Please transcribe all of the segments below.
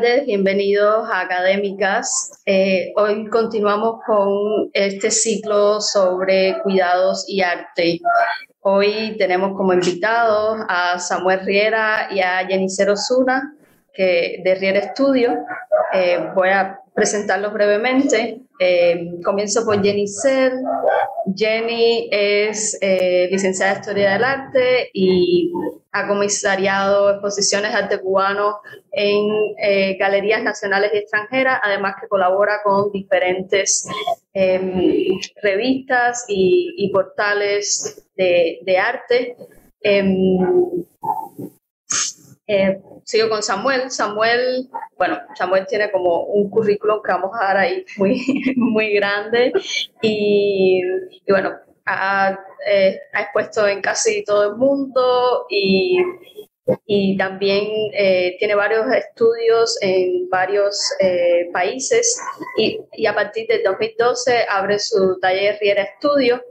Tardes, bienvenidos a Académicas. Eh, hoy continuamos con este ciclo sobre cuidados y arte. Hoy tenemos como invitados a Samuel Riera y a Jenicero Zuna, que de Riera Studio. Eh, voy a presentarlos brevemente. Eh, comienzo por Sell. Jenny es eh, licenciada en Historia del Arte y ha comisariado exposiciones de arte cubano en eh, galerías nacionales y extranjeras, además que colabora con diferentes em, revistas y, portales de, de arte. Eh, sigo con Samuel. Samuel, bueno, Samuel tiene como un currículum que vamos a dar ahí muy, muy grande. Y, bueno, ha, eh, expuesto en casi todo el mundo y, también eh, tiene varios estudios en varios países. Y, a partir del 2012 abre su taller Riera Estudio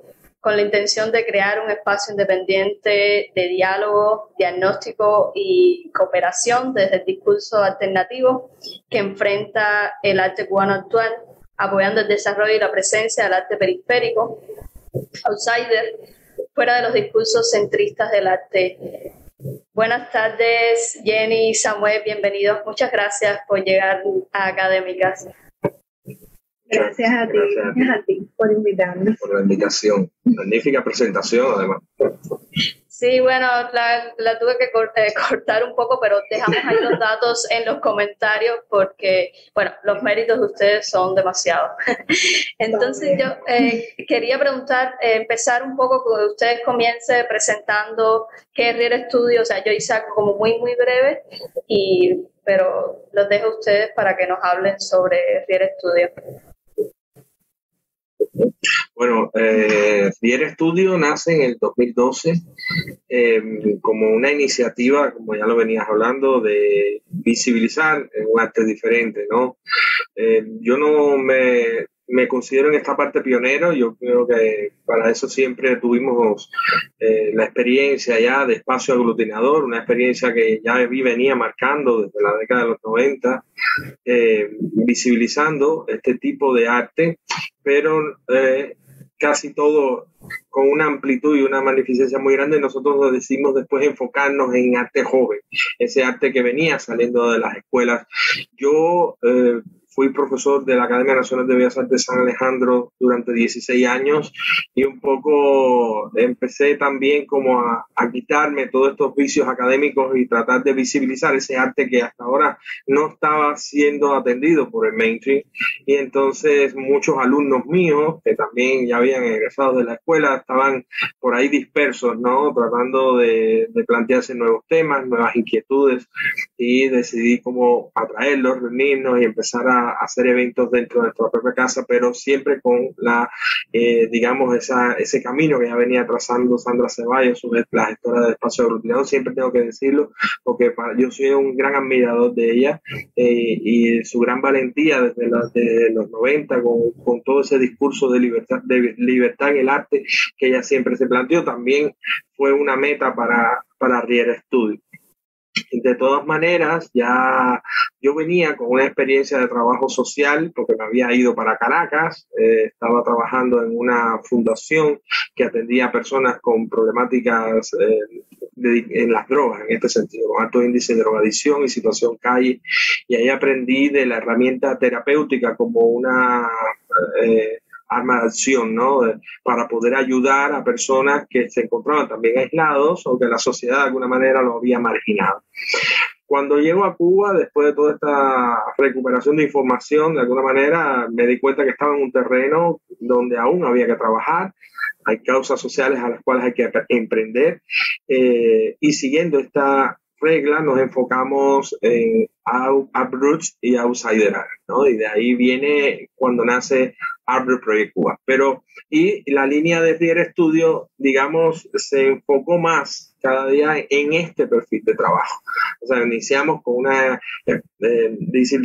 con la intención de crear un espacio independiente de diálogo, diagnóstico y cooperación desde el discurso alternativo que enfrenta el arte cubano actual, apoyando el desarrollo y la presencia del arte periférico, outsider, fuera de los discursos centristas del arte. Buenas tardes, Jenny, Samuel, bienvenidos. Muchas gracias por llegar a Académicas. Gracias a ti, gracias a ti por invitarme. Por la invitación. Magnífica presentación, además. Sí, bueno, la, la tuve que eh, cortar un poco, pero dejamos ahí los datos en los comentarios porque, bueno, los méritos de ustedes son demasiados. Entonces yo eh, quería preguntar, eh, empezar un poco con que ustedes comience presentando qué es Riera Studio. O sea, yo hice algo como muy, muy breve, y, pero los dejo a ustedes para que nos hablen sobre Riera Studio. Bueno, eh, Estudio nace en el 2012 em, como una iniciativa, como ya lo venías hablando, de visibilizar un arte diferente, ¿no? Em, yo no me me considero en esta parte pionero. Yo creo que para eso siempre tuvimos eh, la experiencia ya de espacio aglutinador, una experiencia que ya vi venía marcando desde la década de los 90, eh, visibilizando este tipo de arte, pero eh, casi todo con una amplitud y una magnificencia muy grande, nosotros decimos después enfocarnos en arte joven, ese arte que venía saliendo de las escuelas. Yo fui profesor de la Academia Nacional de Bellas Artes San Alejandro durante 16 años y un poco empecé también como a, quitarme todos estos vicios académicos y tratar de visibilizar ese arte que hasta ahora no estaba siendo atendido por el mainstream. Y entonces muchos alumnos míos que también ya habían egresado de la escuela estaban por ahí dispersos, ¿no? Tratando de, de plantearse nuevos temas, nuevas inquietudes y decidí como atraerlos, reunirnos y empezar a hacer eventos dentro de nuestra propia casa, pero siempre con la, eh, digamos, esa, ese camino que ya venía trazando Sandra Ceballos, la gestora de espacio aglutinado, siempre tengo que decirlo, porque yo soy un gran admirador de ella eh, y su gran valentía desde, los 90 con, con, todo ese discurso de libertad, de libertad en el arte que ella siempre se planteó, también fue una meta para, para Riera Studio. De todas maneras, ya yo venía con una experiencia de trabajo social porque me había ido para Caracas, eh, estaba trabajando en una fundación que atendía a personas con problemáticas eh, en las drogas, en este sentido, con alto índice de drogadicción y situación calle, y ahí aprendí de la herramienta terapéutica como una... Eh, arma de acción, ¿no? Para poder ayudar a personas que se encontraban también aislados o que la sociedad de alguna manera lo había marginado. Cuando llego a Cuba, después de toda esta recuperación de información, de alguna manera me di cuenta que estaba en un terreno donde aún había que trabajar, hay causas sociales a las cuales hay que emprender eh, y siguiendo esta regla nos enfocamos en Uproots y Outsider ¿no? Y de ahí viene cuando nace Arbor Project Cuba. Pero, y la línea de Rier Studio, digamos, se enfocó más cada día en este perfil de trabajo. O sea, iniciamos con una, eh, eh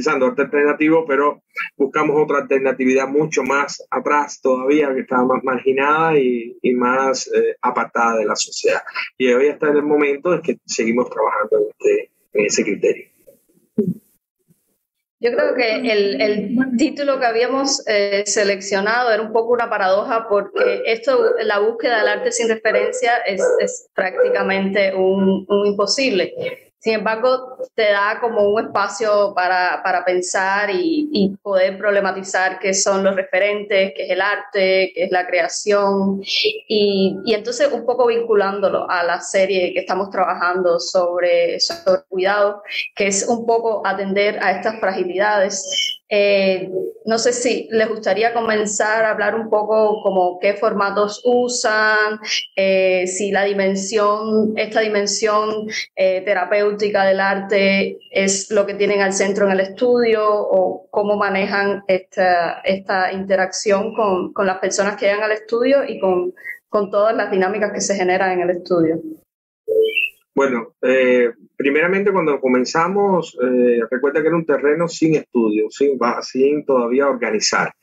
arte alternativo, pero buscamos otra alternatividad mucho más atrás todavía, que estaba más marginada y, y más eh, apartada de la sociedad. Y hoy en el momento en que seguimos trabajando en, este, en ese criterio. Yo creo que el, título que habíamos eh, seleccionado era un poco una paradoja porque esto, la búsqueda del arte sin referencia es, prácticamente un imposible. Sin embargo, te da como un espacio para, para pensar y, y, poder problematizar qué son los referentes, qué es el arte, qué es la creación. Y, y, entonces un poco vinculándolo a la serie que estamos trabajando sobre, sobre cuidado, que es un poco atender a estas fragilidades eh, no sé si les gustaría comenzar a hablar un poco como qué formatos usan, eh, si la dimensión, esta dimensión eh, terapéutica del arte es lo que tienen al centro en el estudio o cómo manejan esta, esta interacción con, con, las personas que llegan al estudio y con, con todas las dinámicas que se generan en el estudio. Bueno, eh, primeramente cuando comenzamos, eh, recuerda que era un terreno sin estudio, sin, sin todavía organizar.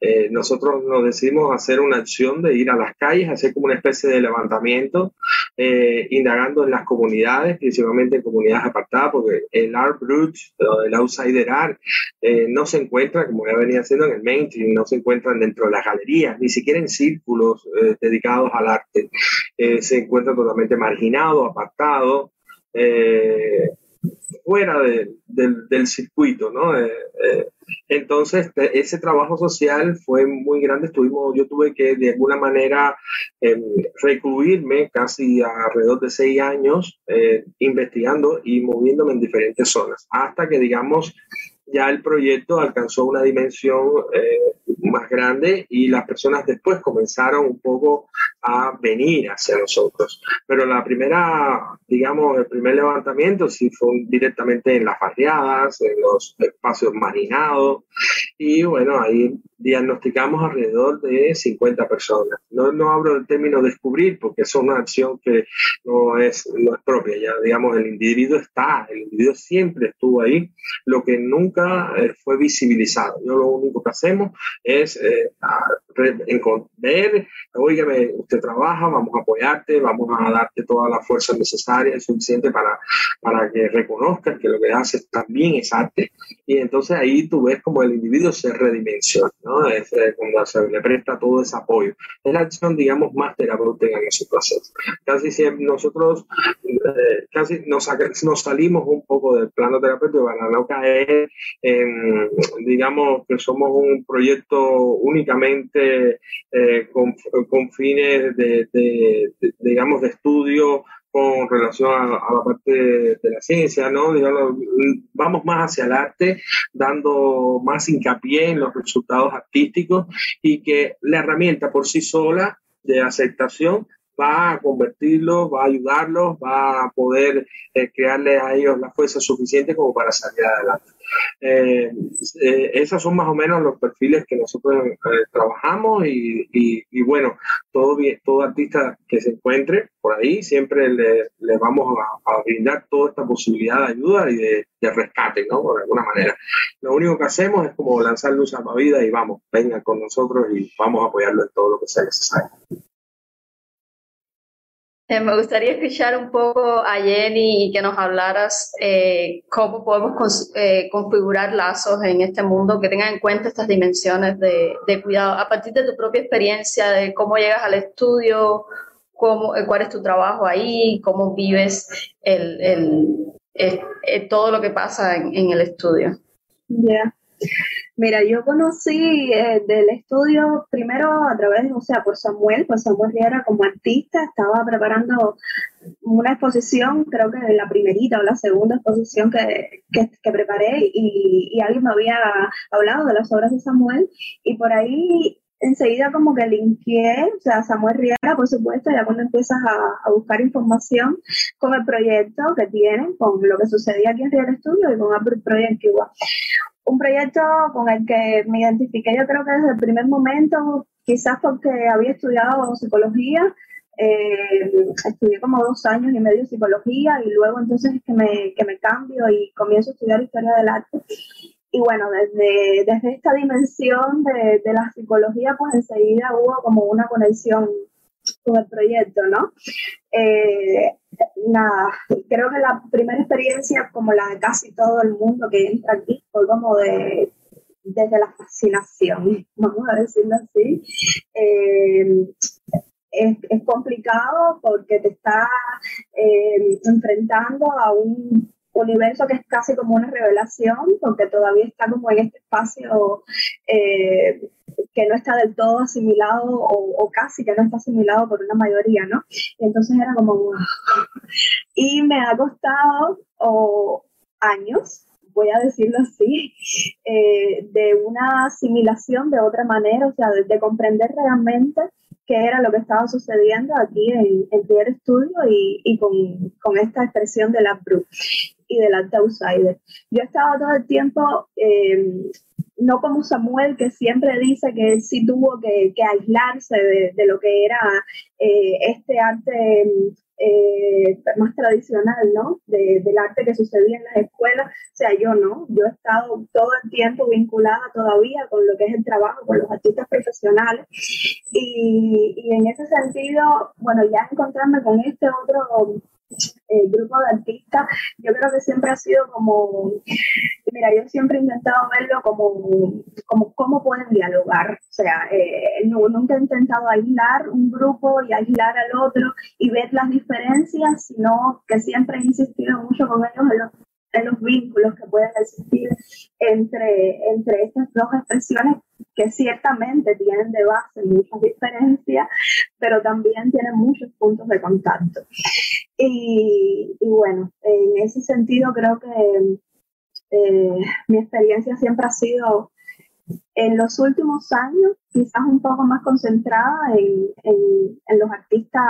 Eh, nosotros nos decidimos hacer una acción de ir a las calles, hacer como una especie de levantamiento, eh, indagando en las comunidades, principalmente en comunidades apartadas, porque el art brut, el outsider art, eh, no se encuentra, como ya venía haciendo en el mainstream, no se encuentran dentro de las galerías, ni siquiera en círculos eh, dedicados al arte. Eh, se encuentra totalmente marginado, apartado. Eh, fuera de, del, del, circuito, ¿no? Eh, eh, entonces, ese trabajo social fue muy grande. Estuvimos, yo tuve que de alguna manera eh, recluirme casi alrededor de seis años eh, investigando y moviéndome en diferentes zonas, hasta que, digamos, ya el proyecto alcanzó una dimensión eh, más grande y las personas después comenzaron un poco a venir hacia nosotros. Pero la primera, digamos, el primer levantamiento sí fue directamente en las barriadas, en los espacios marinados y bueno, ahí diagnosticamos alrededor de 50 personas. No, no hablo del término descubrir porque es una acción que no es, no es propia, ya digamos, el individuo está, el individuo siempre estuvo ahí, lo que nunca eh, fue visibilizado. Yo lo único que hacemos es eh, ver, oígame, usted trabaja, vamos a apoyarte, vamos a darte toda la fuerza necesaria y suficiente para, para que reconozcas que lo que haces también es arte. Y entonces ahí tú ves como el individuo se redimensiona, ¿no? Es eh, cuando se le presta todo ese apoyo. Es la acción, digamos, más terapéutica en ese proceso. Casi siempre nosotros, eh, casi nos, nos salimos un poco del plano terapéutico para no caer en, digamos, que somos un proyecto únicamente eh, con, con, fines de, de, de, digamos, de estudio con relación a, a, la parte de la ciencia, ¿no? Digamos, vamos más hacia el arte, dando más hincapié en los resultados artísticos y que la herramienta por sí sola de aceptación va a convertirlos, va a ayudarlos, va a poder eh, crearles a ellos la fuerza suficiente como para salir adelante. Eh, eh, esos son más o menos los perfiles que nosotros eh, trabajamos y, bueno, todo, artista que se encuentre por ahí, siempre le, vamos a, brindar toda esta posibilidad de ayuda y de, de, rescate, ¿no? Por alguna manera. Lo único que hacemos es como lanzar luz a la vida y vamos, venga con nosotros y vamos a apoyarlo en todo lo que sea necesario. Eh, me gustaría escuchar un poco a Jenny y que nos hablaras eh, cómo podemos eh, configurar lazos en este mundo que tengan en cuenta estas dimensiones de, cuidado, a partir de tu propia experiencia, de cómo llegas al estudio, cómo, cuál es tu trabajo ahí, cómo vives el, el, todo lo que pasa en, el estudio. Ya. Mira, yo conocí eh, del estudio primero a través, o sea, por Samuel, pues Samuel Riera como artista, estaba preparando una exposición, creo que la primerita o la segunda exposición que, que, que preparé y, y, alguien me había hablado de las obras de Samuel y por ahí enseguida como que linkeé, o sea, Samuel Riera, por supuesto, ya cuando empiezas a, buscar información con el proyecto que tienen, con lo que sucedía aquí en Riera Studio y con Apple Project Cuba un proyecto con el que me identifiqué yo creo que desde el primer momento, quizás porque había estudiado psicología, eh, estudié como dos años y medio psicología y luego entonces es que me, que me cambio y comienzo a estudiar historia del arte. Y bueno, desde, desde esta dimensión de, de la psicología, pues enseguida hubo como una conexión con el proyecto, ¿no? Eh, nada, creo que la primera experiencia, como la de casi todo el mundo que entra aquí, fue como de desde la fascinación, vamos a decirlo así. Eh, es, es, complicado porque te está eh, enfrentando a un universo que es casi como una revelación, porque todavía está como en este espacio eh, que no está del todo asimilado o, casi que no está asimilado por una mayoría, ¿no? Y entonces era como, Y me ha costado años, voy a decirlo así, eh, de una asimilación de otra manera, o sea, de comprender realmente qué era lo que estaba sucediendo aquí en, en Pierre Studio y, y con, con, esta expresión de la Brut y del Art Outsider. Yo estaba todo el tiempo, eh, no como Samuel, que siempre dice que él sí tuvo que, que aislarse de, de, lo que era eh, este arte eh, más tradicional, ¿no? De, del arte que sucedía en las escuelas. O sea, yo no, yo he estado todo el tiempo vinculada todavía con lo que es el trabajo con los artistas profesionales. Y, y en ese sentido, bueno, ya encontrarme con este otro eh, grupo de artistas, yo creo que siempre ha sido como, mira, yo siempre he intentado verlo como, como cómo pueden dialogar, o sea, eh, nunca he intentado aislar un grupo y aislar al otro y ver las diferencias, sino que siempre he insistido mucho con ellos en los, en los vínculos que pueden existir entre, entre estas dos expresiones que ciertamente tienen de base muchas diferencias, pero también tienen muchos puntos de contacto. Y, bueno, en ese sentido creo que eh, mi experiencia siempre ha sido en los últimos años quizás un poco más concentrada en, en, los artistas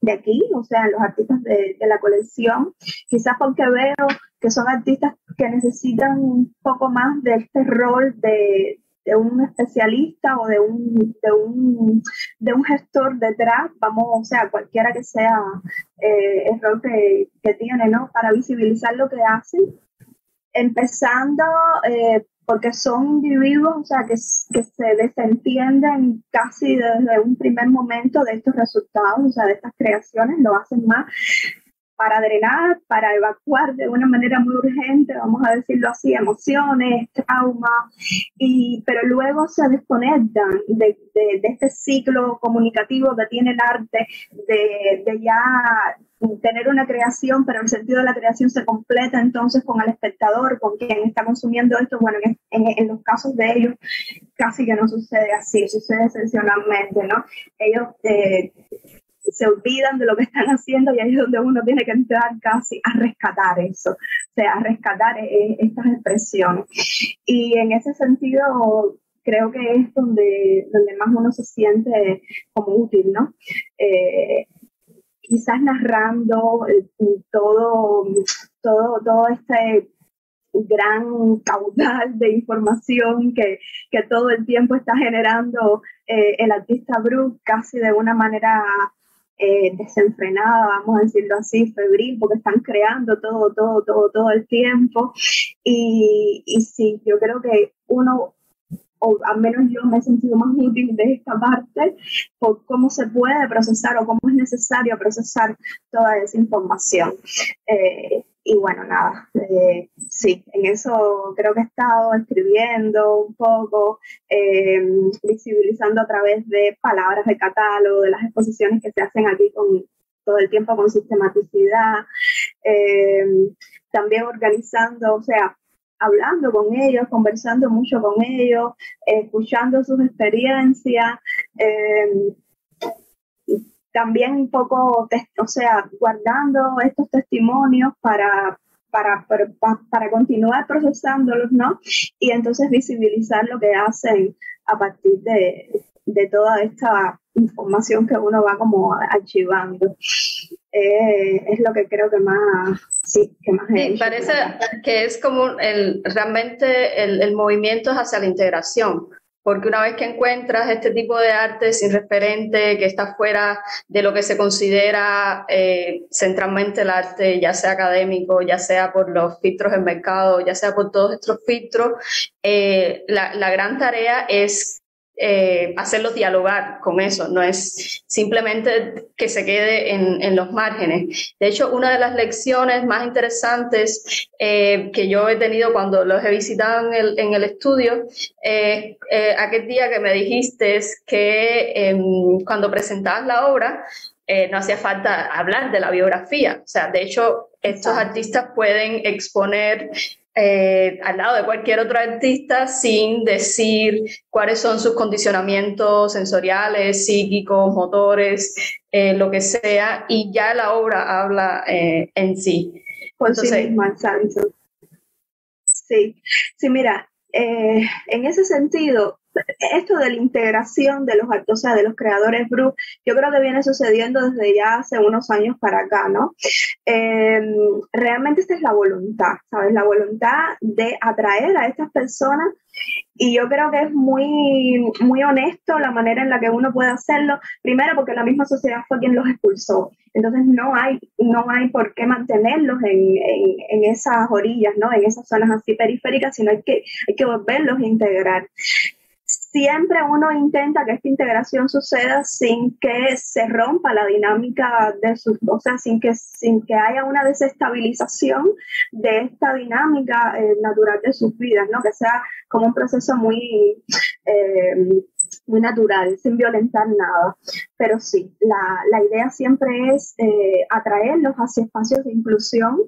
de aquí, o sea, en los artistas de, de, la colección, quizás porque veo que son artistas que necesitan un poco más de este rol de, de un especialista o de un, de un, de un gestor detrás, vamos, o sea, cualquiera que sea eh, el rol que, que, tiene, ¿no? Para visibilizar lo que hacen. Empezando eh, porque son individuos, o sea, que, que se desentienden casi desde un primer momento de estos resultados, o sea, de estas creaciones, lo hacen más para drenar, para evacuar de una manera muy urgente, vamos a decirlo así, emociones, traumas, y, pero luego se desconectan de, de, este ciclo comunicativo que tiene el arte, de, de ya tener una creación, pero el sentido de la creación se completa entonces con el espectador, con quien está consumiendo esto. Bueno, en, en, en, los casos de ellos casi que no sucede así, sucede excepcionalmente, ¿no? Ellos eh, se olvidan de lo que están haciendo y ahí es donde uno tiene que entrar casi a rescatar eso, o sea, a rescatar eh, estas expresiones. Y en ese sentido, creo que es donde, donde más uno se siente como útil, ¿no? Eh, quizás narrando eh, todo, todo, todo este gran caudal de información que, que, todo el tiempo está generando eh, el artista Brooke casi de una manera eh, desenfrenada, vamos a decirlo así, febril, porque están creando todo, todo, todo, todo el tiempo. Y, y sí, yo creo que uno, o al menos yo me he sentido más útil de esta parte, por cómo se puede procesar o cómo es necesario procesar toda esa información. Eh, y bueno, nada, eh, sí, en eso creo que he estado escribiendo un poco, eh, visibilizando a través de palabras de catálogo, de las exposiciones que se hacen aquí con todo el tiempo con sistematicidad, eh, también organizando, o sea, hablando con ellos, conversando mucho con ellos, escuchando sus experiencias. También un poco, o sea, guardando estos testimonios para, para, para, para, continuar procesándolos, ¿no? Y entonces visibilizar lo que hacen a partir de, de toda esta información que uno va como archivando. Eh, es lo que creo que más, sí, que más sí, parece que es como el, realmente el, el movimiento es hacia la integración, porque una vez que encuentras este tipo de arte sin referente, que está fuera de lo que se considera eh, centralmente el arte, ya sea académico, ya sea por los filtros del mercado, ya sea por todos estos filtros, eh, la, la, gran tarea es eh, hacerlos dialogar con eso, no es simplemente que se quede en, los márgenes. De hecho, una de las lecciones más interesantes eh, que yo he tenido cuando los he visitado en el, estudio, eh, aquel día que me dijiste que em, cuando presentabas la obra, no hacía falta hablar de la biografía. O sea, de hecho, estos artistas pueden exponer eh, al lado de cualquier otro artista sin decir cuáles son sus condicionamientos sensoriales, psíquicos, motores, eh, lo que sea, y ya la obra habla eh, en sí. Por sí misma, Sí, sí, mira, en ese sentido, esto de la integración de los o sea, de los creadores BRU, yo creo que viene sucediendo desde ya hace unos años para acá, ¿no? Em, realmente esta es la voluntad, ¿sabes? La voluntad de atraer a estas personas y yo creo que es muy, muy honesto la manera en la que uno puede hacerlo, primero porque la misma sociedad fue quien los expulsó, entonces no hay, no hay por qué mantenerlos en, en, esas orillas, ¿no? En esas zonas así periféricas, sino hay que, hay que volverlos a integrar siempre uno intenta que esta integración suceda sin que se rompa la dinámica de sus, o sea, sin que, sin que haya una desestabilización de esta dinámica eh, natural de sus vidas, ¿no? Que sea como un proceso muy... Eh, muy natural, sin violentar nada. Pero sí, la, la idea siempre es eh, atraerlos hacia espacios de inclusión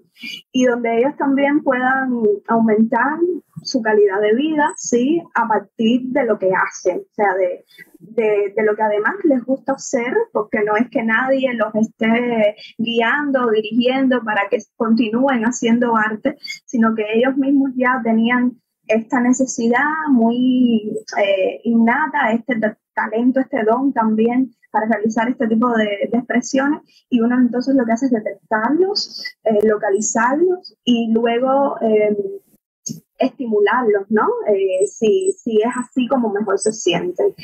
y donde ellos también puedan aumentar su calidad de vida, sí, a partir de lo que hacen, o sea, de, de, lo que además les gusta hacer, porque no es que nadie los esté guiando dirigiendo para que continúen haciendo arte, sino que ellos mismos ya tenían esta necesidad muy eh, innata, este talento, este don también para realizar este tipo de, expresiones y uno entonces lo que hace es detectarlos, eh, localizarlos y luego eh, estimularlos, ¿no? si, si es así como mejor se sienten.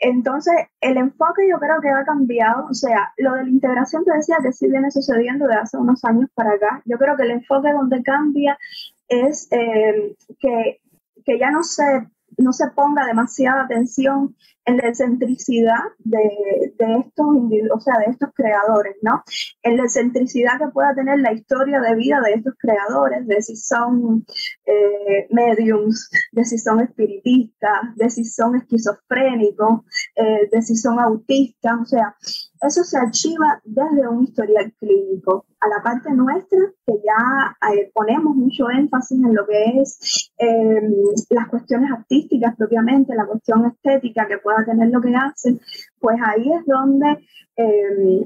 Entonces, el enfoque yo creo que ha cambiado, o sea, lo de la integración te decía que sí viene sucediendo de hace unos años para acá. Yo creo que el enfoque donde cambia es eh, que, que ya no se no se ponga demasiada atención en la excentricidad de, de estos o sea, de estos creadores, ¿no? En la excentricidad que pueda tener la historia de vida de estos creadores, de si son eh, mediums, de si son espiritistas, de si son esquizofrénicos, eh, de si son autistas, o sea, eso se archiva desde un historial clínico. A la parte nuestra, que ya eh, ponemos mucho énfasis en lo que es em, las cuestiones artísticas propiamente, la cuestión estética que pueda tener lo que hacen, pues ahí es donde, em,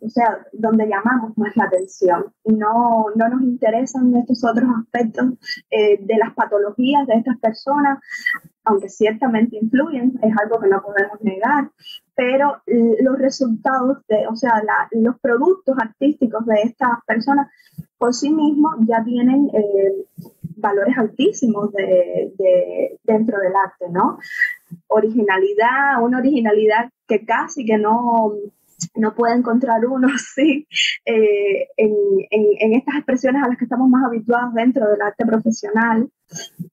o sea, donde llamamos más la atención. No, no nos interesan estos otros aspectos eh, de las patologías de estas personas, aunque ciertamente influyen, es algo que no podemos negar, pero los resultados, de, o sea, los productos artísticos de estas personas por sí mismos ya tienen eh, valores altísimos de, dentro del arte, ¿no? Originalidad, una originalidad que casi que no, no puede encontrar uno, sí, eh, en, en, estas expresiones a las que estamos más habituados dentro del arte profesional.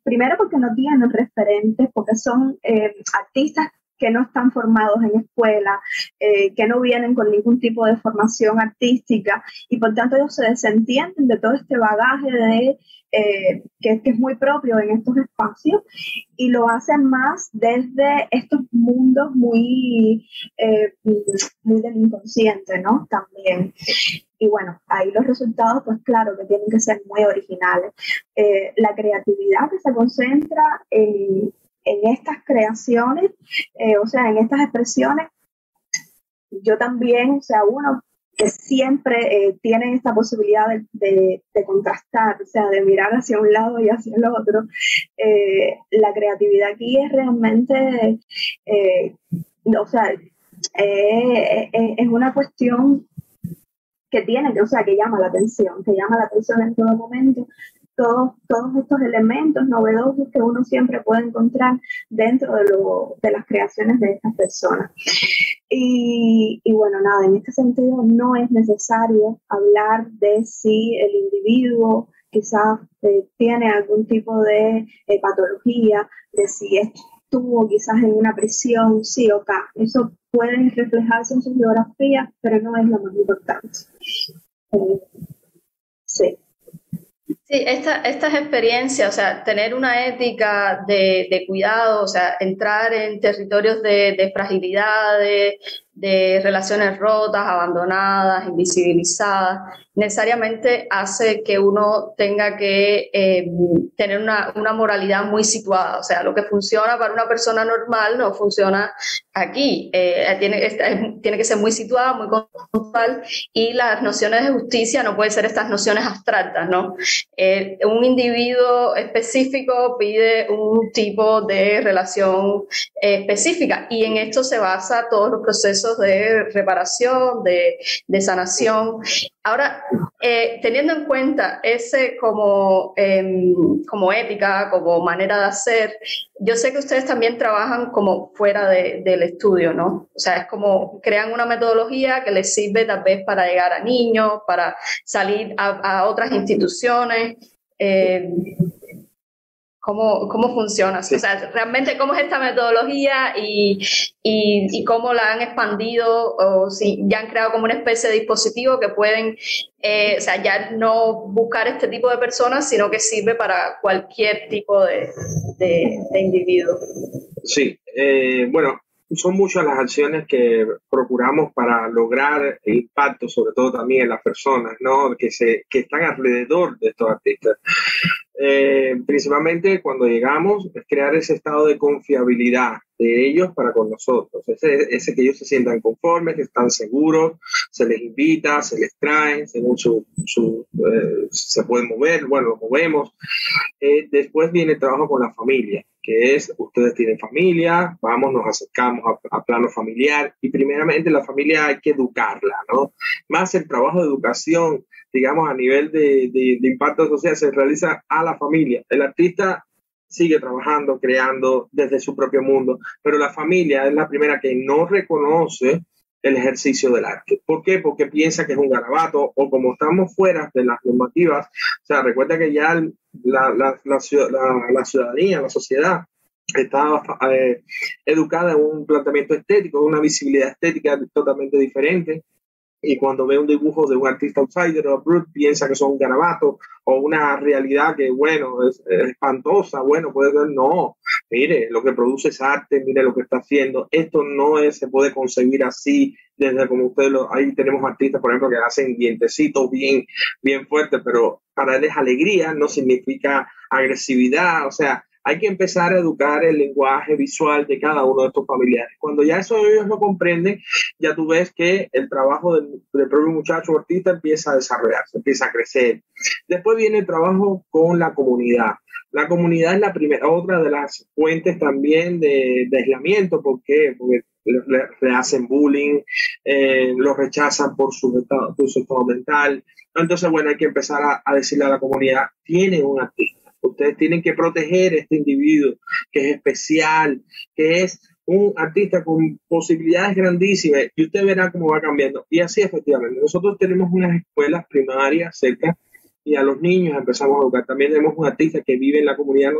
Primero porque no tienen referentes, porque son eh, artistas que no están formados en escuela, eh, que no vienen con ningún tipo de formación artística y por tanto ellos se desentienden de todo este bagaje de, eh, que, es muy propio en estos espacios y lo hacen más desde estos mundos muy, eh, muy del inconsciente, ¿no? También. Y bueno, ahí los resultados, pues claro, que tienen que ser muy originales. la creatividad que se concentra en en estas creaciones, eh, o sea, en estas expresiones, yo también, o sea, uno que siempre eh, tiene esta posibilidad de, contrastar, o sea, de mirar hacia un lado y hacia el otro. Eh, la creatividad aquí es realmente, o sea, es una cuestión que tiene, o sea, que llama la atención, que llama la atención en todo momento, todos, todos estos elementos novedosos que uno siempre puede encontrar dentro de, lo, de las creaciones de estas personas. Y, y, bueno, nada, en este sentido no es necesario hablar de si el individuo quizás eh, tiene algún tipo de eh, patología, de si estuvo quizás en una prisión, sí o acá. Eso puede reflejarse en su biografía, pero no es lo más importante. Eh, sí. Sí, esta, estas experiencias, o sea, tener una ética de, de cuidado, o sea, entrar en territorios de, de fragilidad, de relaciones rotas, abandonadas, invisibilizadas, necesariamente hace que uno tenga que eh, tener una, una, moralidad muy situada. O sea, lo que funciona para una persona normal no funciona aquí. Eh, tiene, tiene que ser muy situada, muy conceptual y las nociones de justicia no pueden ser estas nociones abstractas, ¿no? Eh, un individuo específico pide un tipo de relación específica y en esto se basa todos los procesos de reparación, de sanación. Ahora, eh, teniendo en cuenta ese como, em, como ética, como manera de hacer, yo sé que ustedes también trabajan como fuera del estudio, ¿no? O sea, es como crean una metodología que les sirve tal vez para llegar a niños, para salir a, otras instituciones. Eh, cómo, cómo funciona, o sea, realmente cómo es esta metodología y, y, cómo la han expandido o si ya han creado como una especie de dispositivo que pueden, eh, o sea, ya no buscar este tipo de personas, sino que sirve para cualquier tipo de, de, individuo. Sí, eh, bueno, son muchas las acciones que procuramos para lograr el impacto, sobre todo también en las personas, ¿no? Que, se, que están alrededor de estos artistas. Eh, principalmente cuando llegamos, es crear ese estado de confiabilidad de ellos para con nosotros, ese, que ellos se sientan conformes, que están seguros, se les invita, se les traen, según su eh, se pueden mover, bueno, lo movemos. Eh, después viene el trabajo con la familia, que es, ustedes tienen familia, vamos, nos acercamos a, a, plano familiar y primeramente la familia hay que educarla, ¿no? Más el trabajo de educación digamos, a nivel de, de, impacto social se realiza a la familia. El artista sigue trabajando, creando desde su propio mundo, pero la familia es la primera que no reconoce el ejercicio del arte. ¿Por qué? Porque piensa que es un garabato o como estamos fuera de las normativas, o sea, recuerda que ya la, la, la, la ciudadanía, la sociedad está eh, educada en un planteamiento estético, una visibilidad estética totalmente diferente y cuando ve un dibujo de un artista outsider o brut piensa que son un garabato o una realidad que, bueno, es, espantosa, bueno, puede ser, no, mire, lo que produce es arte, mire lo que está haciendo, esto no es, se puede concebir así, desde como ustedes lo, ahí tenemos artistas, por ejemplo, que hacen dientecitos bien, bien fuertes, pero para él es alegría, no significa agresividad, o sea, hay que empezar a educar el lenguaje visual de cada uno de estos familiares. Cuando ya eso ellos lo comprenden, ya tú ves que el trabajo del, propio muchacho artista empieza a desarrollarse, empieza a crecer. Después viene el trabajo con la comunidad. La comunidad es la primera, otra de las fuentes también de, aislamiento. ¿Por qué? Porque le, hacen bullying, eh, lo rechazan por su, estado, su estado mental. Entonces, bueno, hay que empezar a, a decirle a la comunidad, tienen un artista Ustedes tienen que proteger a este individuo que es especial, que es un artista con posibilidades grandísimas y usted verá cómo va cambiando. Y así efectivamente, nosotros tenemos unas escuelas primarias cerca y a los niños empezamos a educar. También tenemos un artista que vive en la comunidad.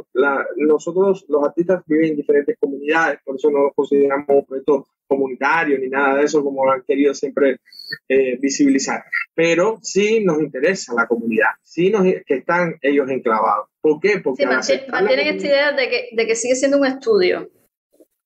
nosotros, los artistas, viven en diferentes comunidades, por eso no nos consideramos un proyecto comunitario ni nada de eso, como han querido siempre eh, visibilizar. Pero sí nos interesa la comunidad, sí nos, que están ellos enclavados. ¿Por qué? Porque mantienen esta idea de que, de que sigue siendo un estudio.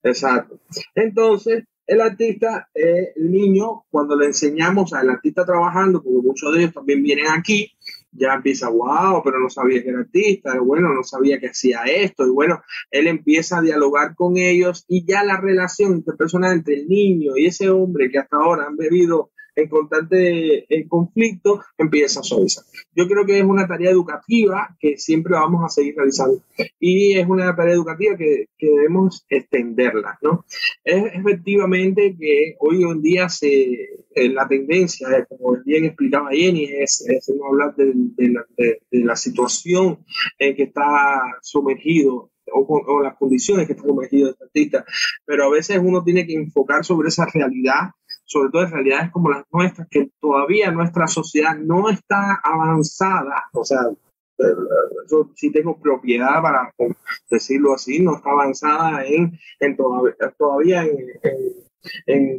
Exacto. Entonces, el artista, eh, el niño, cuando le enseñamos al artista trabajando, porque muchos de ellos también vienen aquí, ya empieza, wow, pero no sabía que era artista, bueno, no sabía que hacía esto, y bueno, él empieza a dialogar con ellos y ya la relación interpersonal entre el niño y ese hombre que hasta ahora han bebido en constante en conflicto, empieza a suavizar. Yo creo que es una tarea educativa que siempre vamos a seguir realizando y es una tarea educativa que, que debemos extenderla, ¿no? Es efectivamente que hoy en día se, la tendencia, como bien explicaba Jenny, es, no hablar de, la, de, la, situación en que está sumergido o, o, las condiciones que está sumergido este artista, pero a veces uno tiene que enfocar sobre esa realidad sobre todo en realidades como las nuestras, que todavía nuestra sociedad no está avanzada, o sea, Yo sí tengo propiedad para decirlo así, no está avanzada en, en todavía, todavía en,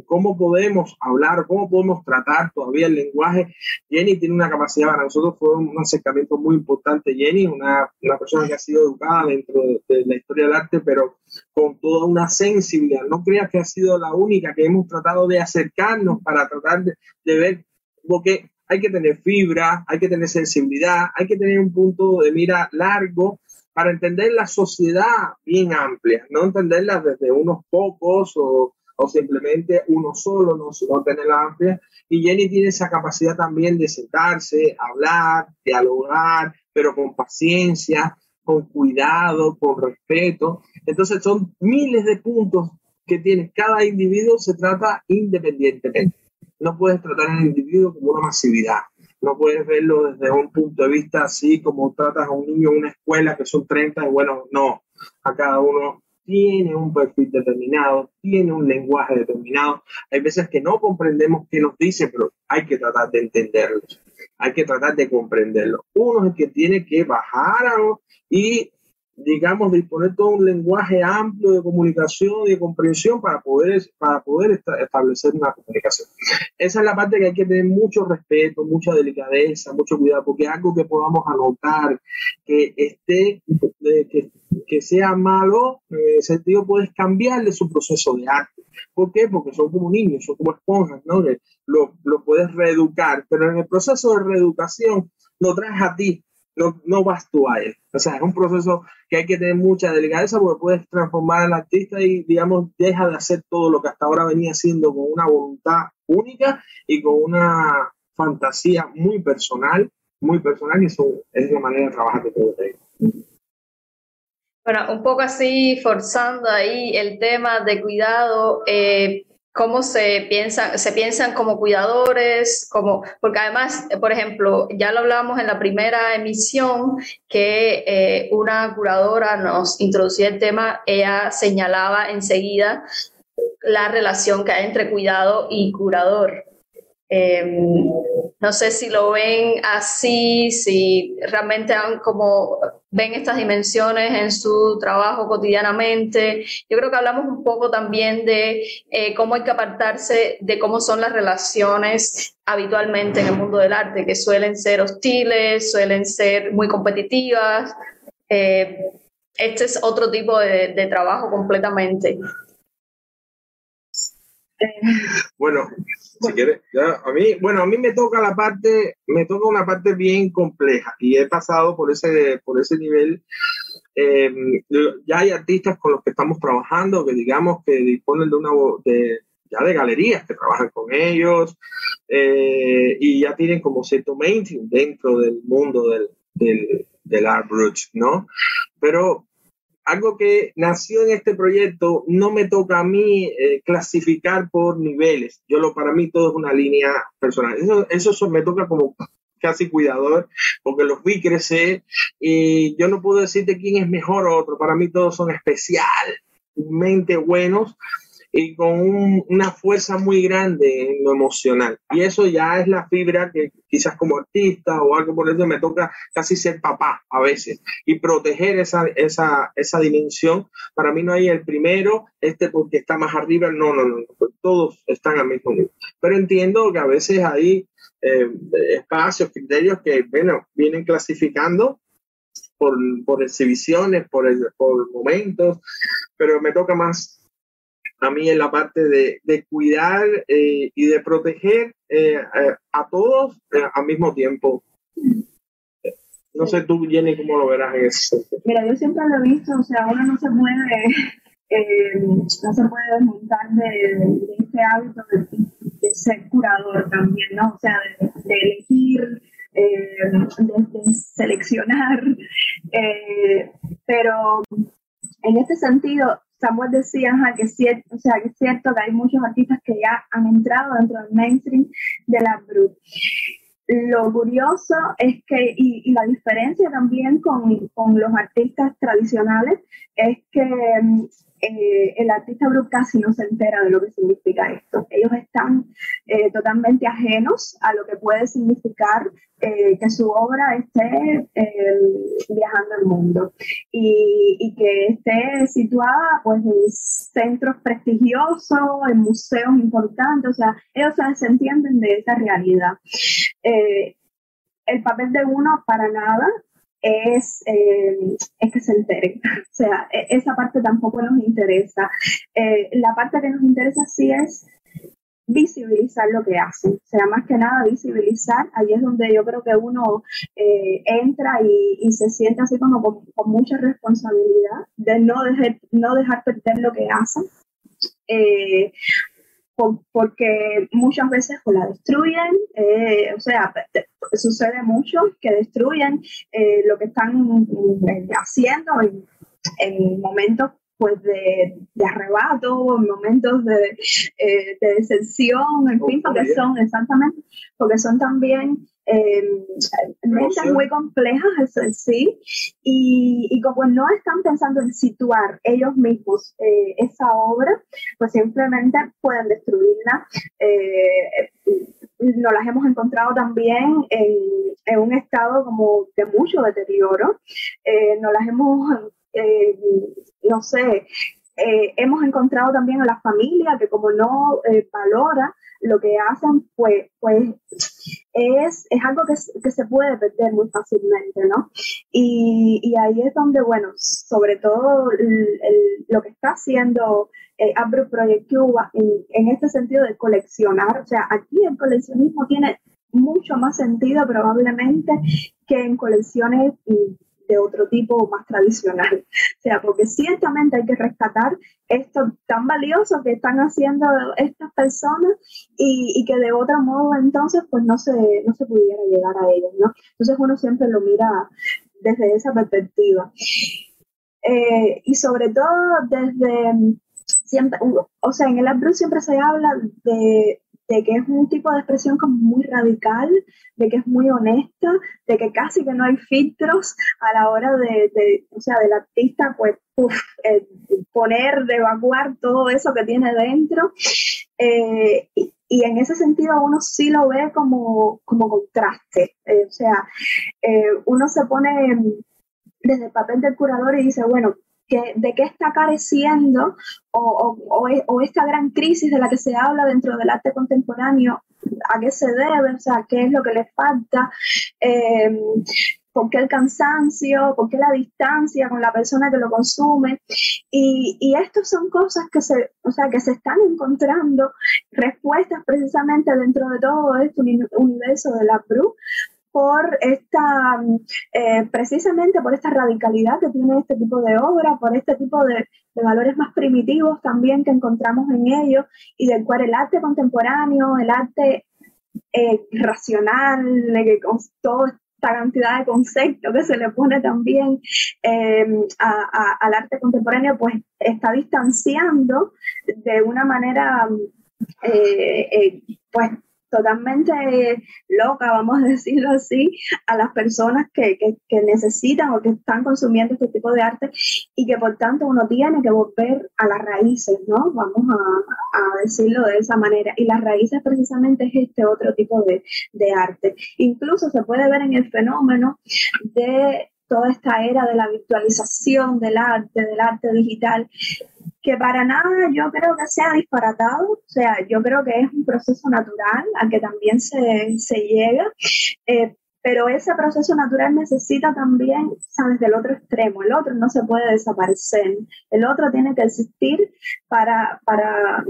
cómo podemos hablar, cómo podemos tratar todavía el lenguaje. Jenny tiene una capacidad, para nosotros fue un acercamiento muy importante. Jenny, una, una persona que ha sido educada dentro de, la historia del arte, pero con toda una sensibilidad. No creas que ha sido la única que hemos tratado de acercarnos para tratar de, de ver, porque hay que tener fibra, hay que tener sensibilidad, hay que tener un punto de mira largo para entender la sociedad bien amplia, no entenderla desde unos pocos o, o simplemente uno solo, no, no tenerla amplia. Y Jenny tiene esa capacidad también de sentarse, hablar, dialogar, pero con paciencia, con cuidado, con respeto. Entonces son miles de puntos que tiene cada individuo, se trata independientemente no puedes tratar al individuo como una masividad. No puedes verlo desde un punto de vista así como tratas a un niño en una escuela que son 30 y bueno, no. A cada uno tiene un perfil determinado, tiene un lenguaje determinado. Hay veces que no comprendemos qué nos dice, pero hay que tratar de entenderlo. Hay que tratar de comprenderlo. Uno es el que tiene que bajar y digamos, disponer todo un lenguaje amplio de comunicación y de comprensión para poder, para poder establecer una comunicación. Esa es la parte que hay que tener mucho respeto, mucha delicadeza, mucho cuidado, porque algo que podamos anotar, que esté, que, que sea malo, en ese sentido puedes cambiarle su proceso de arte. ¿Por qué? Porque son como niños, son como esponjas, ¿no? lo, lo puedes reeducar, pero en el proceso de reeducación lo traes a ti, no, no vas tú a él. O sea, es un proceso que hay que tener mucha delicadeza porque puedes transformar al artista y, digamos, deja de hacer todo lo que hasta ahora venía haciendo con una voluntad única y con una fantasía muy personal, muy personal, y eso es la manera de trabajar de todo Bueno, un poco así, forzando ahí el tema de cuidado, eh, cómo se piensan, se piensan como cuidadores, como, porque además, por ejemplo, ya lo hablábamos en la primera emisión, que eh, una curadora nos introducía el tema, ella señalaba enseguida la relación que hay entre cuidado y curador. Em, no sé si lo ven así, si realmente como ven estas dimensiones en su trabajo cotidianamente. Yo creo que hablamos un poco también de eh, cómo hay que apartarse de cómo son las relaciones habitualmente en el mundo del arte, que suelen ser hostiles, suelen ser muy competitivas. Eh, este es otro tipo de trabajo completamente. Bueno, si quieres, a mí, bueno, a mí me toca la parte, me toca una parte bien compleja y he pasado por ese, por ese nivel. Em, ya hay artistas con los que estamos trabajando que digamos que disponen de una de, ya de galerías que trabajan con ellos eh, y ya tienen como cierto mainstream dentro del mundo del, del, del art brut, ¿no? Pero algo que nació en este proyecto no me toca a mí eh, clasificar por niveles. Yo lo para mí todo es una línea personal. Eso, eso me toca como casi cuidador porque los vi crecer y yo no puedo decirte quién es mejor o otro. Para mí todos son especialmente buenos y con una fuerza muy grande en lo emocional. Y eso ya es la fibra que quizás como artista o algo por eso me toca casi ser papá a veces y proteger esa, esa, esa dimensión. Para mí no hay el primero, este porque está más arriba, no, no, no, todos están al mismo nivel. Pero entiendo que a veces hay eh, espacios, criterios que, bueno, vienen clasificando por, por exhibiciones, por, por momentos, pero me toca más a mí en la parte de, de cuidar eh, y de proteger eh, a todos eh, al mismo tiempo. No sé tú, Jenny, cómo lo verás eso. Mira, yo siempre lo he visto, o sea, uno no se puede, no se puede desmontar de, este hábito de, ser curador también, ¿no? O sea, de, elegir, de, seleccionar, pero en este sentido, Samuel decía que, es cierto, o sea, que es cierto que hay muchos artistas que ya han entrado dentro del mainstream de la brut. Lo curioso es que, y, la diferencia también con, con, los artistas tradicionales, es que mm, eh, el artista Brook casi no se entera de lo que significa esto. Ellos están eh, totalmente ajenos a lo que puede significar eh, que su obra esté viajando el mundo y, que esté situada pues, en centros prestigiosos, en museos importantes, o sea, ellos se entienden de esa realidad. el papel de uno para nada es, eh, es que se enteren. O sea, e, esa parte tampoco nos interesa. Eh, la parte que nos interesa sí es visibilizar lo que hacen, o sea, más que nada visibilizar, ahí es donde yo creo que uno eh, entra y, se siente así como con, mucha responsabilidad de no dejar, no dejar perder lo que hacen, porque muchas veces la destruyen, eh, o sea, sucede mucho que destruyen eh, lo que están eh, haciendo en, momentos pues de, arrebato, en momentos de, de decepción, en fin, porque son exactamente, porque son también eh, muy complejas, eso sí, y, y, como no están pensando en situar ellos mismos eh, esa obra, pues simplemente pueden destruirla. Eh, nos las hemos encontrado también en, en, un estado como de mucho deterioro, eh, nos las hemos, eh, no sé, eh, hemos encontrado también a la familia que como no eh, valora lo que hacen, pues, pues es, es algo que, que, se puede perder muy fácilmente, ¿no? Y, y ahí es donde, bueno, sobre todo lo que está haciendo eh, Project Cuba en, en este sentido de coleccionar, o sea, aquí el coleccionismo tiene mucho más sentido probablemente que en colecciones de otro tipo más tradicional. O sea, porque ciertamente hay que rescatar esto tan valioso que están haciendo estas personas y, que de otro modo entonces pues no se, no se pudiera llegar a ellos, ¿no? Entonces uno siempre lo mira desde esa perspectiva. Eh, y sobre todo desde siempre, o sea, en el Abru siempre se habla de, de que es un tipo de expresión como muy radical, de que es muy honesta, de que casi que no hay filtros a la hora de, o sea, del artista, pues, eh, poner, de evacuar todo eso que tiene dentro. Eh, y, en ese sentido uno sí lo ve como, como contraste. Eh, o sea, uno se pone desde el papel del curador y dice, bueno, de qué está careciendo o, esta gran crisis de la que se habla dentro del arte contemporáneo, a qué se debe, o sea, qué es lo que le falta, eh, por qué el cansancio, por qué la distancia con la persona que lo consume. Y, y estas son cosas que se, o sea, que se están encontrando respuestas precisamente dentro de todo este universo de la BRU, por esta, eh, precisamente por esta radicalidad que tiene este tipo de obra, por este tipo de, valores más primitivos también que encontramos en ellos y del cual el arte contemporáneo, el arte eh, racional, con toda esta cantidad de conceptos que se le pone también eh, al arte contemporáneo, pues está distanciando de una manera pues totalmente loca, vamos a decirlo así, a las personas que, necesitan o que están consumiendo este tipo de arte y que por tanto uno tiene que volver a las raíces, ¿no? Vamos a, decirlo de esa manera. Y las raíces precisamente es este otro tipo de, de arte. Incluso se puede ver en el fenómeno de toda esta era de la virtualización del arte, del arte digital, que para nada yo creo que sea disparatado, o sea, yo creo que es un proceso natural al que también se, se llega, eh, pero ese proceso natural necesita también, sabes, del otro extremo, el otro no se puede desaparecer, el otro tiene que existir para, para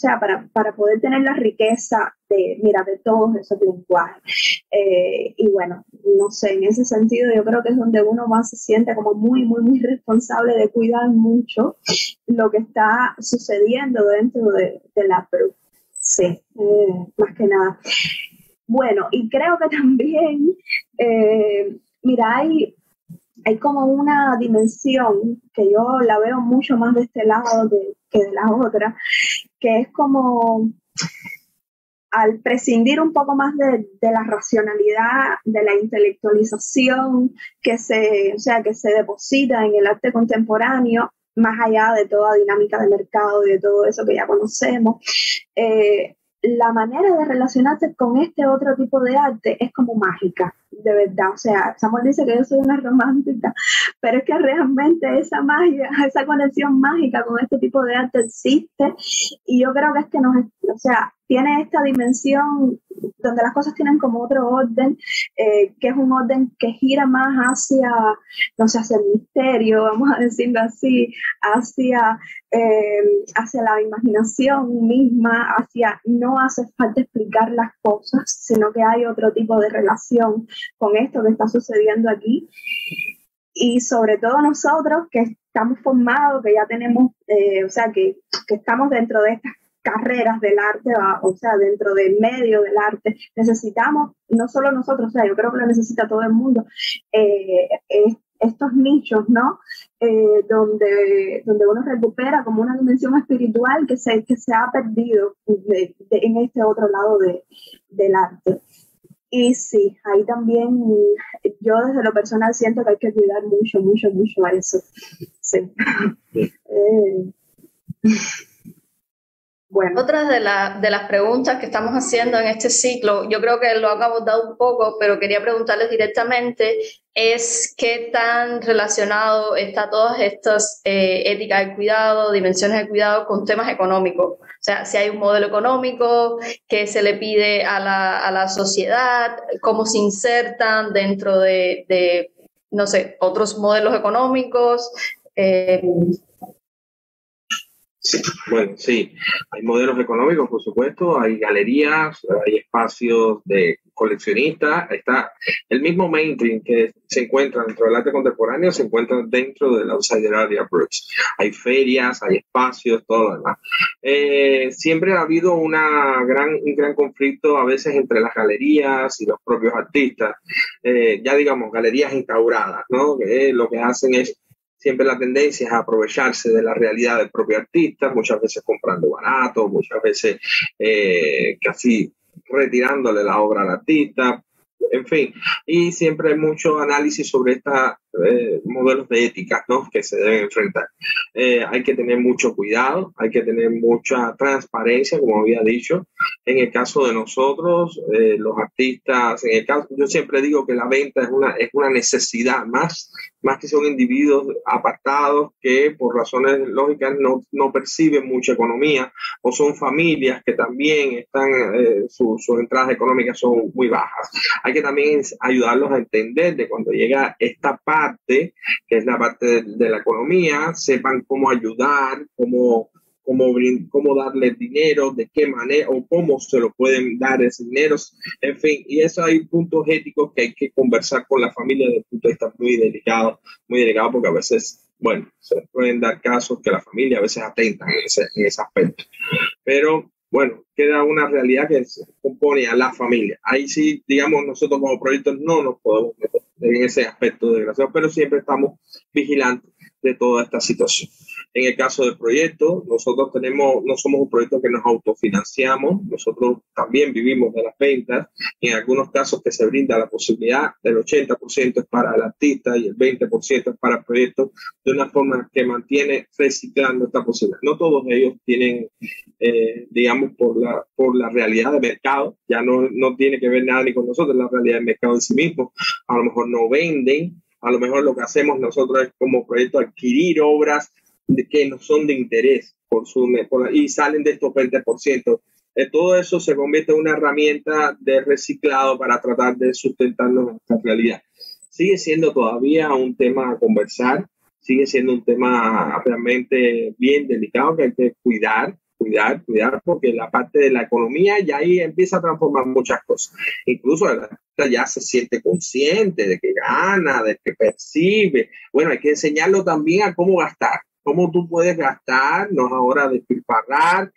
sea, para, para, poder tener la riqueza de, mira, de todos esos lenguajes. Eh, y bueno, no sé, en ese sentido yo creo que es donde uno más se siente como muy, muy, muy responsable de cuidar mucho lo que está sucediendo dentro de, la PRU. Sí, eh, más que nada. Bueno, y creo que también, eh, mira, hay, hay como una dimensión que yo la veo mucho más de este lado que de la otra, que es como al prescindir un poco más de, la racionalidad, de la intelectualización que se, o sea, que se deposita en el arte contemporáneo, más allá de toda dinámica de mercado y de todo eso que ya conocemos, eh, la manera de relacionarse con este otro tipo de arte es como mágica, de verdad. O sea, Samuel dice que yo soy una romántica, pero es que realmente esa magia, esa conexión mágica con este tipo de arte existe y yo creo que es que nos, o sea, tiene esta dimensión donde las cosas tienen como otro orden, eh, que es un orden que gira más hacia, no sé, hacia el misterio, vamos a decirlo así, hacia, eh, hacia la imaginación misma, hacia no hace falta explicar las cosas, sino que hay otro tipo de relación con esto que está sucediendo aquí. Y sobre todo nosotros que estamos formados, que ya tenemos, eh, o sea, que, que estamos dentro de estas carreras del arte, o sea, dentro del medio del arte, necesitamos, no solo nosotros, o sea, yo creo que lo necesita todo el mundo, eh, estos nichos, ¿no? Eh, donde, donde uno recupera como una dimensión espiritual que se, que se ha perdido en este otro lado de, del arte. Y sí, ahí también yo desde lo personal siento que hay que cuidar mucho, mucho, mucho a eso. Sí. eh. Bueno. Otra de, de, las preguntas que estamos haciendo en este ciclo, yo creo que lo han abordado un poco, pero quería preguntarles directamente, es qué tan relacionado está todas estas eh, éticas de cuidado, dimensiones de cuidado con temas económicos. O sea, si hay un modelo económico que se le pide a la, a la sociedad, cómo se insertan dentro de, de no sé, otros modelos económicos. Eh, bueno, sí, hay modelos económicos, por supuesto, hay galerías, hay espacios de coleccionistas, está el mismo mainstream que se encuentra dentro del arte contemporáneo, se encuentra dentro de la Outsider Area Brooks. Hay ferias, hay espacios, todo lo demás. Eh, siempre ha habido una gran, un gran conflicto a veces entre las galerías y los propios artistas, eh, ya digamos, galerías instauradas, ¿no? Que lo que hacen es siempre la tendencia es aprovecharse de la realidad del propio artista, muchas veces comprando barato, muchas veces eh, casi retirándole la obra al artista, en fin, y siempre hay mucho análisis sobre estos eh, modelos de ética ¿no? que se deben enfrentar. Eh, hay que tener mucho cuidado, hay que tener mucha transparencia, como había dicho. En el caso de nosotros, los artistas, en el caso, yo siempre digo que la venta es una, es una necesidad más más que son individuos apartados que por razones lógicas no, no perciben mucha economía o son familias que también están, eh, sus entradas económicas son muy bajas. Hay que también ayudarlos a entender de cuando llega esta parte, que es la parte de, de la economía, sepan cómo ayudar, cómo cómo, cómo darle dinero, de qué manera o cómo se lo pueden dar ese dinero, en fin, y eso hay puntos éticos que hay que conversar con la familia desde el punto de vista muy delicado, muy delicado porque a veces, bueno, se pueden dar casos que la familia a veces atentan en ese, en ese aspecto. Pero bueno, queda una realidad que se compone a la familia. Ahí sí, digamos, nosotros como proyectos no nos podemos meter en ese aspecto desgraciado, pero siempre estamos vigilantes de toda esta situación. En el caso del proyecto, nosotros tenemos, no somos un proyecto que nos autofinanciamos, nosotros también vivimos de las ventas. En algunos casos que se brinda la posibilidad del 80% es para el artista y el 20% es para el proyecto, de una forma que mantiene reciclando esta posibilidad. No todos ellos tienen, eh, digamos, por la, por la realidad de mercado, ya no, no tiene que ver nada ni con nosotros, la realidad del mercado en sí mismo. A lo mejor no venden, a lo mejor lo que hacemos nosotros es como proyecto adquirir obras que no son de interés por su, y salen de estos 20%. Eh, todo eso se convierte en una herramienta de reciclado para tratar de sustentarnos en esta realidad. Sigue siendo todavía un tema a conversar, sigue siendo un tema realmente bien delicado que hay que cuidar, cuidar, cuidar, porque la parte de la economía ya ahí empieza a transformar muchas cosas. Incluso ya se siente consciente de que gana, de que percibe. Bueno, hay que enseñarlo también a cómo gastar cómo tú puedes gastar, no es ahora despilfarrar,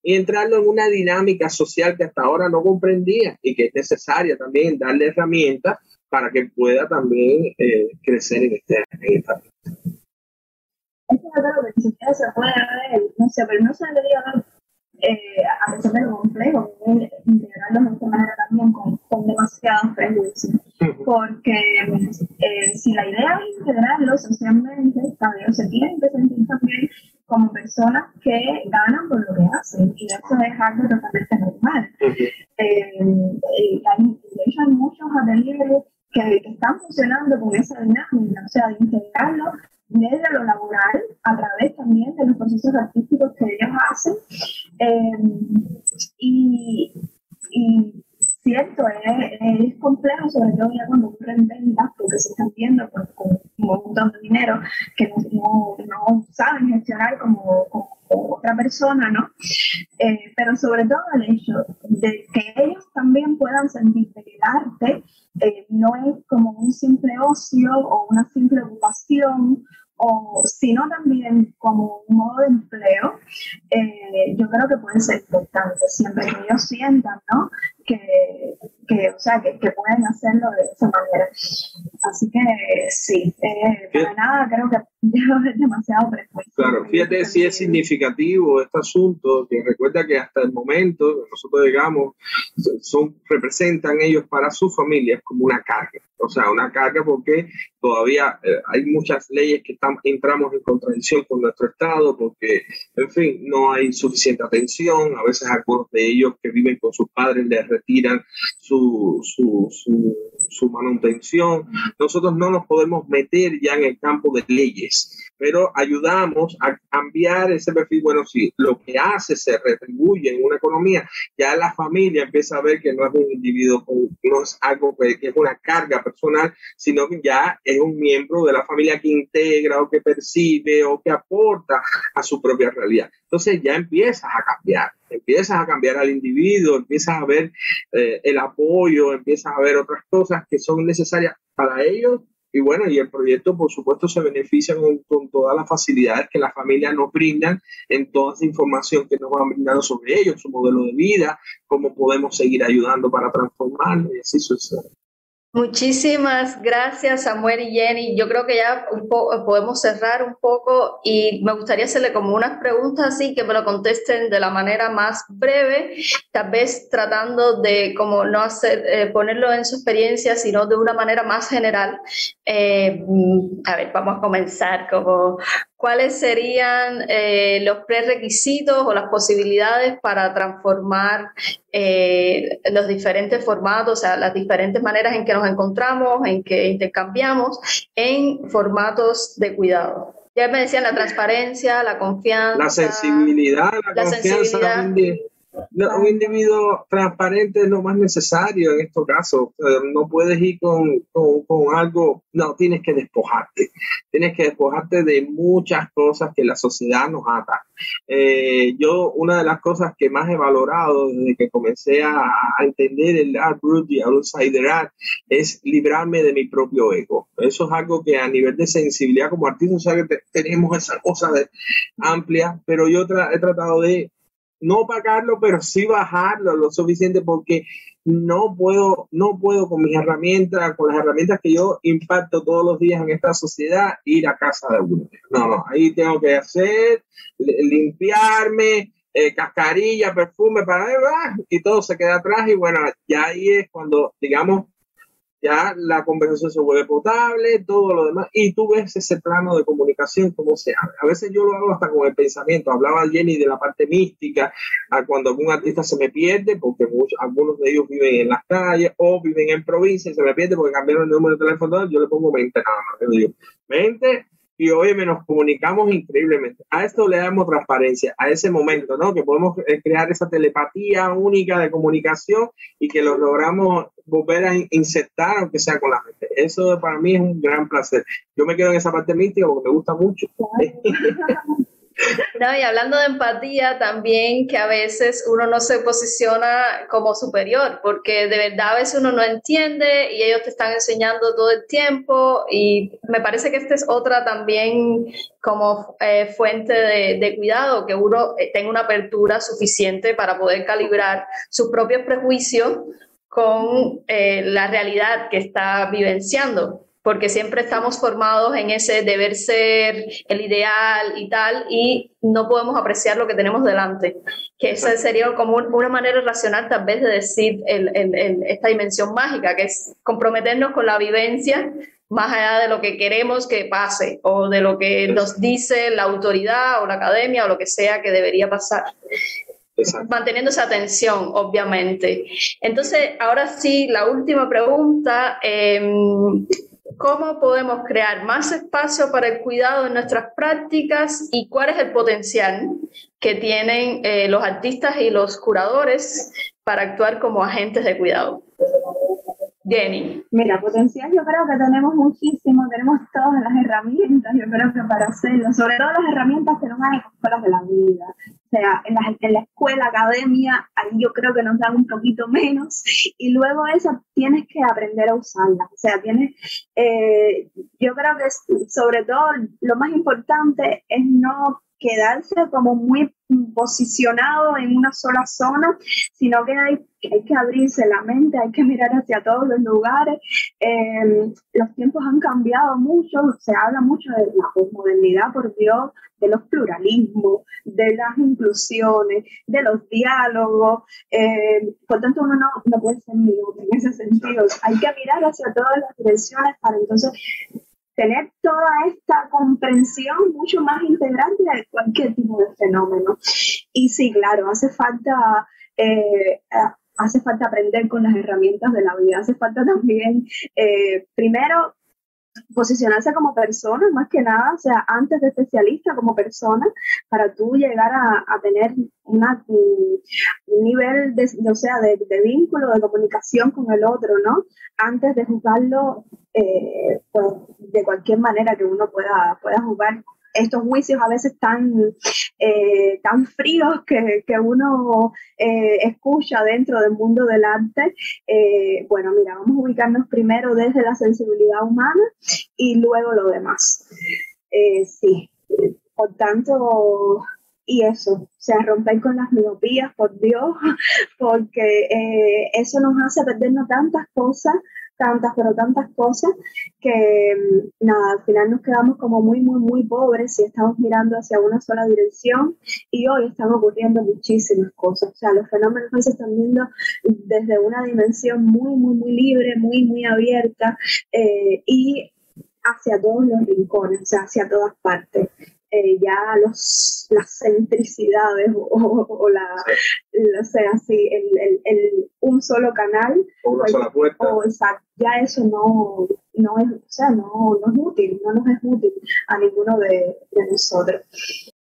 y entrarlo en una dinámica social que hasta ahora no comprendía y que es necesaria también darle herramientas para que pueda también eh, crecer en, este, en no no eh, a pesar de lo complejo, integrarlos de esta manera también con, con demasiados prejuicios. Porque eh, si la idea es integrarlo socialmente, también se tienen que sentir también como personas que ganan por lo que hacen y eso es algo totalmente normal. Eh, hay, de hecho hay muchos ateliers que, que, están funcionando con esa dinámica, o sea, de integrarlo desde lo laboral, a través también de los procesos artísticos que ellos hacen. Eh, y, y cierto, es, es, complejo, sobre todo ya cuando ocurren ventas, porque se están viendo con, un montón de dinero que no, no, saben gestionar como, como, otra persona, ¿no? Eh, pero sobre todo el hecho de que ellos también puedan sentir que el arte eh, no es como un simple ocio o una simple ocupación o sino también como un modo de empleo, eh, yo creo que puede ser importante, siempre que ellos sientan, ¿no? Que, que o sea, que, que, pueden hacerlo de esa manera. Así que sí, eh, para nada creo que es demasiado prejuicio. Claro, fíjate si es significativo este asunto, que recuerda que hasta el momento, nosotros digamos, son, representan ellos para sus familias como una carga, o sea, una carga porque todavía eh, hay muchas leyes que están, entramos en contradicción con nuestro Estado, porque, en fin, no hay suficiente atención, a veces algunos de ellos que viven con sus padres les retiran su, su, su, su manutención. Nosotros no nos podemos meter ya en el campo de leyes pero ayudamos a cambiar ese perfil. Bueno, si lo que hace se retribuye en una economía, ya la familia empieza a ver que no es un individuo, no es algo que, es una carga personal, sino que ya es un miembro de la familia que integra o que percibe o que aporta a su propia realidad. Entonces ya empiezas a cambiar, empiezas a cambiar al individuo, empiezas a ver eh, el apoyo, empiezas a ver otras cosas que son necesarias para ellos y bueno, y el proyecto, por supuesto, se beneficia con, todas las facilidades que las familias nos brindan en toda esa información que nos van brindando sobre ellos, su modelo de vida, cómo podemos seguir ayudando para transformarlo y así sucede. Muchísimas gracias Samuel y Jenny. Yo creo que ya un podemos cerrar un poco y me gustaría hacerle como unas preguntas así que me lo contesten de la manera más breve, tal vez tratando de como no hacer eh, ponerlo en su experiencia, sino de una manera más general. Eh, mm, a ver, vamos a comenzar como ¿cuáles serían eh, los prerequisitos o las posibilidades para transformar eh, los diferentes formatos, o sea, las diferentes maneras en que nos encontramos, en que intercambiamos, en formatos de cuidado? Ya me decían la transparencia, la confianza. La sensibilidad, la, confianza. Un individuo transparente es lo más necesario en estos casos. No puedes ir con, con, con, algo, no, tienes que despojarte. Tienes que despojarte de muchas cosas que la sociedad nos ata. Eh, yo, una de las cosas que más he valorado desde que comencé a, a entender el art brut y outsider art es librarme de mi propio ego. Eso es algo que a nivel de sensibilidad como artista, o sea, que tenemos esa cosa de, amplia, pero yo tra he tratado de no pagarlo, pero sí bajarlo lo suficiente porque no puedo, no puedo con mis herramientas, con las herramientas que yo impacto todos los días en esta sociedad, ir a casa de uno. No, no, ahí tengo que hacer, limpiarme, eh, cascarilla, perfume, para y todo se queda atrás y bueno, ya ahí es cuando, digamos, ya la conversación se vuelve potable, todo lo demás, y tú ves ese plano de comunicación como se abre. A veces yo lo hago hasta con el pensamiento. Hablaba Jenny de la parte mística, a cuando algún artista se me pierde, porque muchos, algunos de ellos viven en las calles o viven en provincia y se me pierde porque cambiaron el número de teléfono, yo le pongo mente nada más. Yo digo, mente y hoy nos comunicamos increíblemente. A esto le damos transparencia, a ese momento, ¿no? Que podemos eh, crear esa telepatía única de comunicación y que lo logramos volver a insertar, aunque sea con la gente. Eso para mí es un gran placer. Yo me quedo en esa parte mística porque me gusta mucho. No, y hablando de empatía, también que a veces uno no se posiciona como superior, porque de verdad a veces uno no entiende y ellos te están enseñando todo el tiempo. Y me parece que esta es otra también como eh, fuente de, cuidado, que uno eh, tenga una apertura suficiente para poder calibrar sus propios prejuicios con eh, la realidad que está vivenciando porque siempre estamos formados en ese deber ser, el ideal y tal, y no podemos apreciar lo que tenemos delante. Que esa sería como una manera racional tal vez de decir esta dimensión mágica, que es comprometernos con la vivencia más allá de lo que queremos que pase o de lo que nos dice la autoridad o la academia o lo que sea que debería pasar. Manteniendo esa atención, obviamente. Entonces, ahora sí, la última pregunta. Em, ¿Cómo podemos crear más espacio para el cuidado en nuestras prácticas y cuál es el potencial que tienen eh, los artistas y los curadores para actuar como agentes de cuidado? Jenny. Mira, potencial yo creo que tenemos muchísimo, tenemos todas las herramientas, yo creo que para hacerlo, sobre todo las herramientas que nos dan en las escuelas de la vida. O sea, en la, en la escuela, academia, ahí yo creo que nos dan un poquito menos y luego eso tienes que aprender a usarla. O sea, tienes, eh, yo creo que sobre todo lo más importante es no quedarse como muy posicionado en una sola zona, sino que hay, hay que abrirse la mente, hay que mirar hacia todos los lugares. Eh, los tiempos han cambiado mucho, se habla mucho de la posmodernidad, por Dios, de los pluralismos, de las inclusiones, de los diálogos. Eh, por tanto, uno no, no puede ser mío en ese sentido. Hay que mirar hacia todas las direcciones para entonces tener toda esta comprensión mucho más integrante de cualquier tipo de fenómeno. Y sí, claro, hace falta, eh, hace falta aprender con las herramientas de la vida, hace falta también, eh, primero, posicionarse como persona, más que nada, o sea, antes de especialista como persona, para tú llegar a, tener una, un nivel de, o sea, de, vínculo, de comunicación con el otro, ¿no? Antes de juzgarlo eh, pues, de cualquier manera que uno pueda, pueda jugar estos juicios a veces tan, eh, tan fríos que, que uno eh, escucha dentro del mundo del arte. Eh, bueno, mira, vamos a ubicarnos primero desde la sensibilidad humana y luego lo demás. sí, por tanto, y eso, o sea, romper con las miopías, por Dios, porque eso nos hace perdernos tantas cosas tantas, pero tantas cosas que mm, nada, al final nos quedamos como muy, muy, muy pobres si estamos mirando hacia una sola dirección y hoy están ocurriendo muchísimas cosas. O sea, los fenómenos se están viendo desde una dimensión muy, muy, muy libre, muy, muy abierta eh, y hacia todos los rincones, o sea, hacia todas partes. Eh, ya los, las centricidades o, la, o sea, así, el, el, un solo canal. O una sola puerta. O, ya eso no, no, es, o sea, no, no es útil, no nos es útil a ninguno de, de nosotros.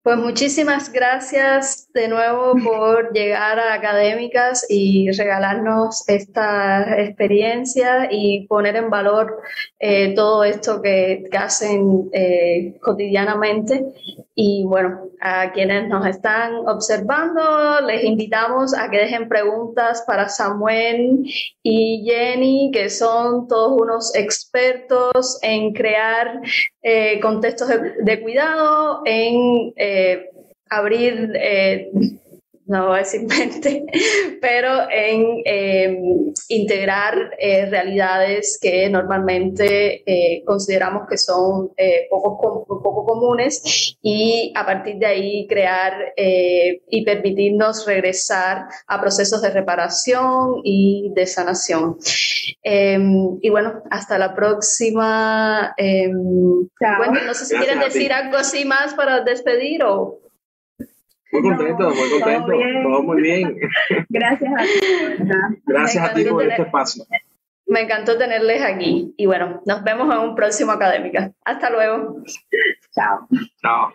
Pues muchísimas gracias de nuevo por llegar a Académicas y regalarnos esta experiencia y poner en valor eh, todo esto que, hacen eh, cotidianamente. Y bueno, a quienes nos están observando, les invitamos a que dejen preguntas para Samuel y Jenny, que son todos unos expertos en crear eh, contextos de, cuidado, en eh, abrir eh, no voy a decir mente, pero en em, integrar eh, realidades que normalmente eh, consideramos que son eh, poco, poco comunes y a partir de ahí crear y permitirnos regresar a procesos de reparación y de sanación. Em, y bueno, hasta la próxima. Em, no sé si quieren decir algo así más para despedir o... Muy contento, muy contento. Todo, muy bien. Gracias a ti. Gracias a ti por este espacio. Me encantó tenerles aquí. Y bueno, nos vemos en un próximo Académica. Hasta luego. Chao. Chao.